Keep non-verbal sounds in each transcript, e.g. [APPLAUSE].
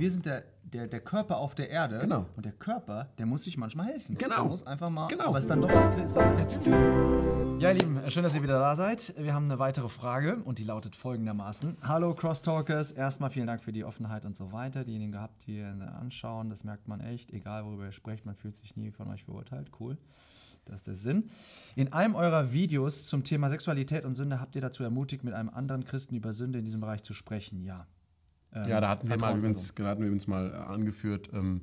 wir sind der, der, der Körper auf der Erde. Genau. Und der Körper, der muss sich manchmal helfen. Genau. Der muss einfach mal. Genau. Aber es ist dann doch Ja, ihr Lieben, schön, dass ihr wieder da seid. Wir haben eine weitere Frage und die lautet folgendermaßen: Hallo Crosstalkers, erstmal vielen Dank für die Offenheit und so weiter. Diejenigen gehabt, die ihr anschauen, das merkt man echt. Egal worüber ihr sprecht, man fühlt sich nie von euch verurteilt. Cool. Das ist der Sinn. In einem eurer Videos zum Thema Sexualität und Sünde habt ihr dazu ermutigt, mit einem anderen Christen über Sünde in diesem Bereich zu sprechen. Ja. Ähm, Ja, da hatten wir mal übrigens, da hatten wir übrigens mal äh, angeführt, ähm,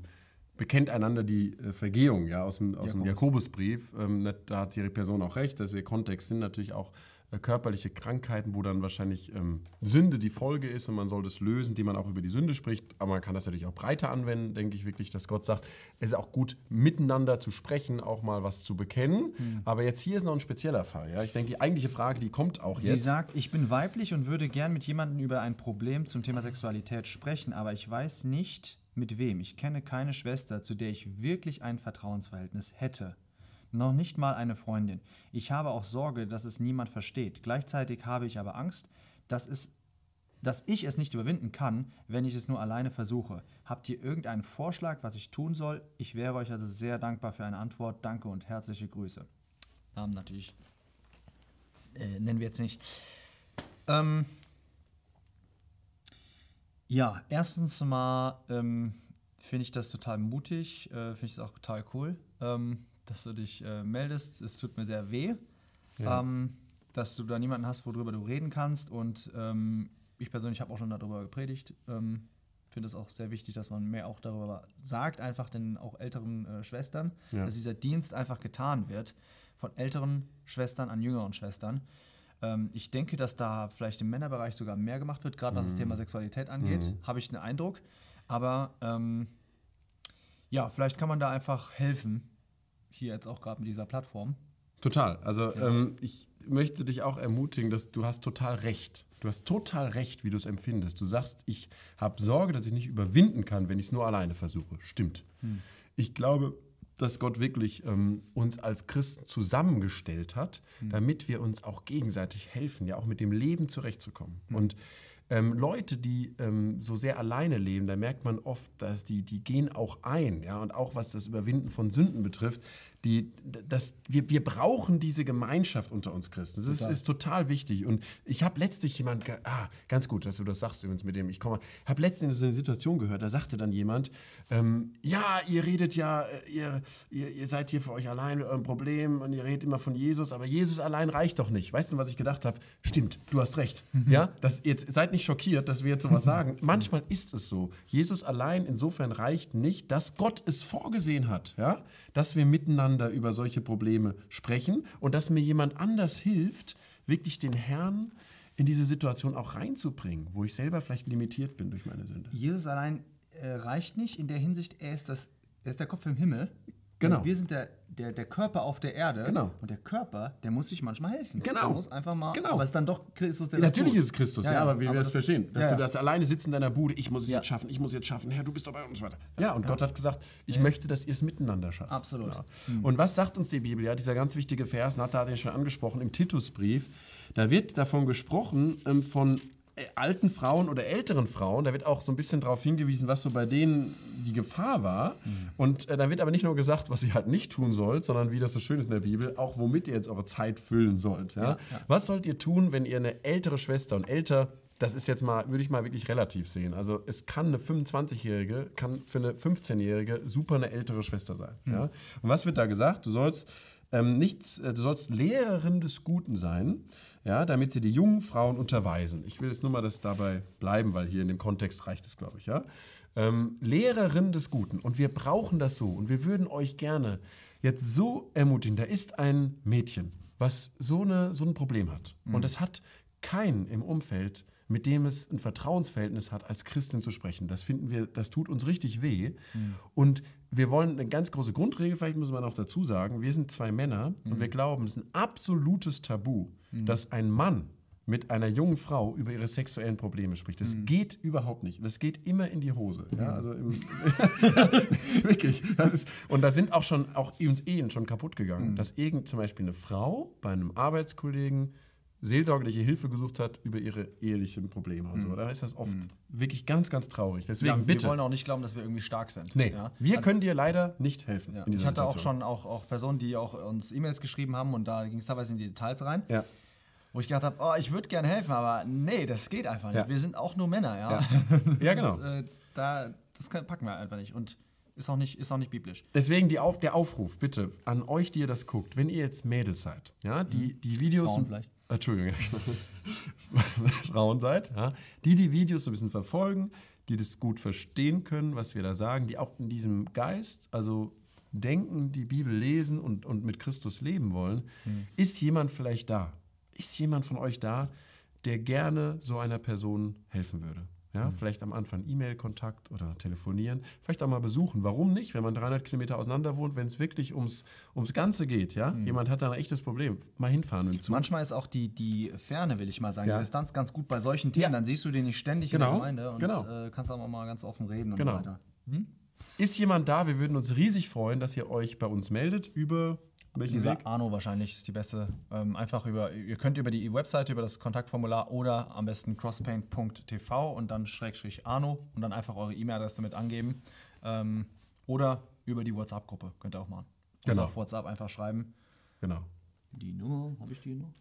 bekennt einander die äh, Vergehung, ja, aus dem, aus dem Jakobusbrief. Ähm, da hat die Person auch recht, dass der Kontext sind natürlich auch äh, körperliche Krankheiten, wo dann wahrscheinlich ähm, Sünde die Folge ist und man soll das lösen, die man auch über die Sünde spricht. Aber man kann das natürlich auch breiter anwenden, denke ich wirklich, dass Gott sagt, es ist auch gut, miteinander zu sprechen, auch mal was zu bekennen. Aber jetzt hier ist noch ein spezieller Fall. Ja? Ich denke, die eigentliche Frage, die kommt auch Sie jetzt. sagt, ich bin weiblich und würde gern mit jemandem über ein Problem zum Thema Sexualität sprechen, aber ich weiß nicht mit wem. Ich kenne keine Schwester, zu der ich wirklich ein Vertrauensverhältnis hätte. Noch nicht mal eine Freundin. Ich habe auch Sorge, dass es niemand versteht. Gleichzeitig habe ich aber Angst, dass, es, dass ich es nicht überwinden kann, wenn ich es nur alleine versuche. Habt ihr irgendeinen Vorschlag, was ich tun soll? Ich wäre euch also sehr dankbar für eine Antwort. Danke und herzliche Grüße. Namen natürlich äh, nennen wir jetzt nicht. Ähm, ja, erstens mal ähm, finde ich das total mutig, äh, finde ich das auch total cool, ähm, dass du dich äh, meldest. Es tut mir sehr weh, ähm, dass du da niemanden hast, worüber du reden kannst. Und ähm, ich persönlich habe auch schon darüber gepredigt. Ähm, finde es auch sehr wichtig, dass man mehr auch darüber sagt, einfach den auch älteren äh, Schwestern, Ja. dass dieser Dienst einfach getan wird von älteren Schwestern an jüngeren Schwestern. Ähm, ich denke, dass da vielleicht im Männerbereich sogar mehr gemacht wird, gerade was das Thema Sexualität angeht, habe ich den Eindruck. Aber ähm, ja, vielleicht kann man da einfach helfen, hier jetzt auch gerade mit dieser Plattform. Total. Also ähm, ich möchte dich auch ermutigen, dass du hast total recht. Du hast total recht, wie du es empfindest. Du sagst, ich habe Sorge, dass ich nicht überwinden kann, wenn ich es nur alleine versuche. Stimmt. Ich glaube, dass Gott wirklich ähm, uns als Christen zusammengestellt hat, damit wir uns auch gegenseitig helfen, ja auch mit dem Leben zurechtzukommen. Und ähm, Leute, die ähm, so sehr alleine leben, da merkt man oft, dass die, die gehen auch ein, ja, und auch was das Überwinden von Sünden betrifft, die, das, wir, wir brauchen diese Gemeinschaft unter uns Christen. Das ist, ist total wichtig. Und ich habe letztlich jemand, ah, ganz gut, dass du das sagst übrigens mit dem, ich komme, habe letztens so eine Situation gehört, da sagte dann jemand, ähm, ja, ihr redet ja, äh, ihr, ihr, ihr seid hier für euch allein mit eurem Problem und ihr redet immer von Jesus, aber Jesus allein reicht doch nicht. Weißt du, was ich gedacht habe? Stimmt, du hast recht. Ja, das, jetzt seid nicht schockiert, dass wir jetzt sowas [LAUGHS] sagen. Manchmal ist es so. Jesus allein insofern reicht nicht, dass Gott es vorgesehen hat, ja, dass wir miteinander über solche Probleme sprechen und dass mir jemand anders hilft, wirklich den Herrn in diese Situation auch reinzubringen, wo ich selber vielleicht limitiert bin durch meine Sünde. Jesus allein äh, reicht nicht in der Hinsicht, er ist, das, er ist der Kopf im Himmel. Genau. Und wir sind der, der, der Körper auf der Erde. Genau. Und der Körper, der muss sich manchmal helfen. Genau. Der muss einfach mal. Genau. Aber es ist dann doch Christus, der Ja, natürlich tut. ist es Christus, ja, aber wie wir es das- verstehen. Dass ja, du ja. das alleine sitzt in deiner Bude, ich muss es Ja. jetzt schaffen, ich muss jetzt schaffen, Herr, du bist dabei und so weiter. Ja, und Gott hat gesagt, ich möchte, dass ihr es miteinander schafft. Absolut. Ja. Und was sagt uns die Bibel? Ja, dieser ganz wichtige Vers, Nata hat ihn schon angesprochen, im Titusbrief, da wird davon gesprochen, ähm, von alten Frauen oder älteren Frauen, da wird auch so ein bisschen darauf hingewiesen, was so bei denen die Gefahr war. Und äh, da wird aber nicht nur gesagt, was ihr halt nicht tun sollt, sondern wie das so schön ist in der Bibel, auch womit ihr jetzt eure Zeit füllen sollt. Ja? Was sollt ihr tun, wenn ihr eine ältere Schwester und älter das ist jetzt mal, würde ich mal wirklich relativ sehen. Also es kann eine 25-Jährige, kann für eine 15-Jährige super eine ältere Schwester sein. Ja? Und was wird da gesagt? Du sollst ähm, nichts, äh, du sollst Lehrerin des Guten sein, ja, damit sie die jungen Frauen unterweisen. Ich will jetzt nur mal das dabei bleiben, weil hier in dem Kontext reicht es, glaube ich, ja. Ähm, Lehrerin des Guten. Und wir brauchen das so. Und wir würden euch gerne jetzt so ermutigen. Da ist ein Mädchen, was so, eine, so ein Problem hat. Und es hat keinen im Umfeld, mit dem es ein Vertrauensverhältnis hat, als Christin zu sprechen. Das finden wir, das tut uns richtig weh. Und wir wollen eine ganz große Grundregel, vielleicht muss man auch dazu sagen, wir sind zwei Männer und wir glauben, es ist ein absolutes Tabu, dass ein Mann mit einer jungen Frau über ihre sexuellen Probleme spricht. Das geht überhaupt nicht. Das geht immer in die Hose. Ja, also im, [LAUGHS] wirklich. Ist, und da sind auch schon auch uns Ehen schon kaputt gegangen, dass irgend zum Beispiel eine Frau bei einem Arbeitskollegen seelsorgerliche Hilfe gesucht hat über ihre ehelichen Probleme und so. Da ist das oft wirklich ganz, ganz traurig. Deswegen Ja, bitte. Wir wollen auch nicht glauben, dass wir irgendwie stark sind. nee, Ja? wir Also- können dir leider nicht helfen. Ja. Ich hatte auch schon auch, auch Personen, die auch uns E-Mails geschrieben haben und da ging es teilweise in die Details rein, Ja. wo ich gedacht habe, oh, ich würde gerne helfen, aber nee, das geht einfach nicht. Wir sind auch nur Männer, ja. Ja. [LAUGHS] Genau. Das, äh, da, das packen wir einfach nicht und ist auch nicht, ist auch nicht biblisch. Deswegen die Auf, der Aufruf, bitte, an euch, die ihr das guckt, wenn ihr jetzt Mädels seid, ja, die, die Videos. Frauen vielleicht. Entschuldigung, [LAUGHS] Frauen seid, ja, die die Videos so ein bisschen verfolgen, die das gut verstehen können, was wir da sagen, die auch in diesem Geist, also denken, die Bibel lesen und, und mit Christus leben wollen, ist jemand vielleicht da? Ist jemand von euch da, der gerne so einer Person helfen würde? Ja, Vielleicht am Anfang E-Mail-Kontakt oder telefonieren, vielleicht auch mal besuchen. Warum nicht, wenn man 300 Kilometer auseinander wohnt, wenn es wirklich ums, ums Ganze geht? Ja? Jemand hat da ein echtes Problem. Mal hinfahren Zug. Manchmal ist auch die, die Ferne, will ich mal sagen, Ja. die Distanz ganz gut bei solchen Themen. Ja. Dann siehst du den nicht ständig Genau, in der Gemeinde und genau. äh, kannst auch mal ganz offen reden und Genau. so weiter. Ist jemand da? Wir würden uns riesig freuen, dass ihr euch bei uns meldet über welchen Weg? Arno wahrscheinlich ist die beste. Ähm, einfach über, ihr könnt über die Webseite, über das Kontaktformular oder am besten crosspaint.tv und dann Schrägstrich Arno und dann einfach eure E-Mail-Adresse mit angeben. Ähm, oder über die WhatsApp-Gruppe könnt ihr auch machen. Also Genau. auf WhatsApp einfach schreiben. Genau. Die Nummer, habe ich die noch?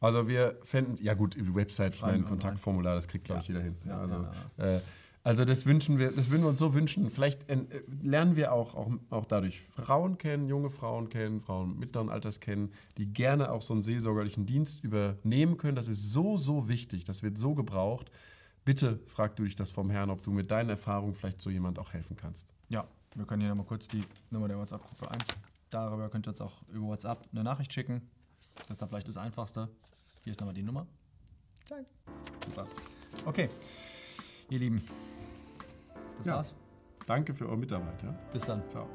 Also wir fänden, ja gut, die Website, wir Kontaktformular, das kriegt, glaube ich, jeder hin. Ja, also, ja, Äh, also das wünschen wir, das würden wir uns so wünschen. Vielleicht äh, lernen wir auch, auch, auch dadurch Frauen kennen, junge Frauen kennen, Frauen mittleren Alters kennen, die gerne auch so einen seelsorgerlichen Dienst übernehmen können. Das ist so, so wichtig. Das wird so gebraucht. Bitte frag du dich das vom Herrn, ob du mit deinen Erfahrungen vielleicht so jemand auch helfen kannst. Ja, wir können hier nochmal kurz die Nummer der WhatsApp-Gruppe ein. Darüber könnt ihr uns auch über WhatsApp eine Nachricht schicken. Das ist dann vielleicht das Einfachste. Hier ist nochmal die Nummer. Zack. Super. Okay, ihr Lieben. Das Ja. war's. Danke für eure Mitarbeit. Ja? Bis dann. Ciao.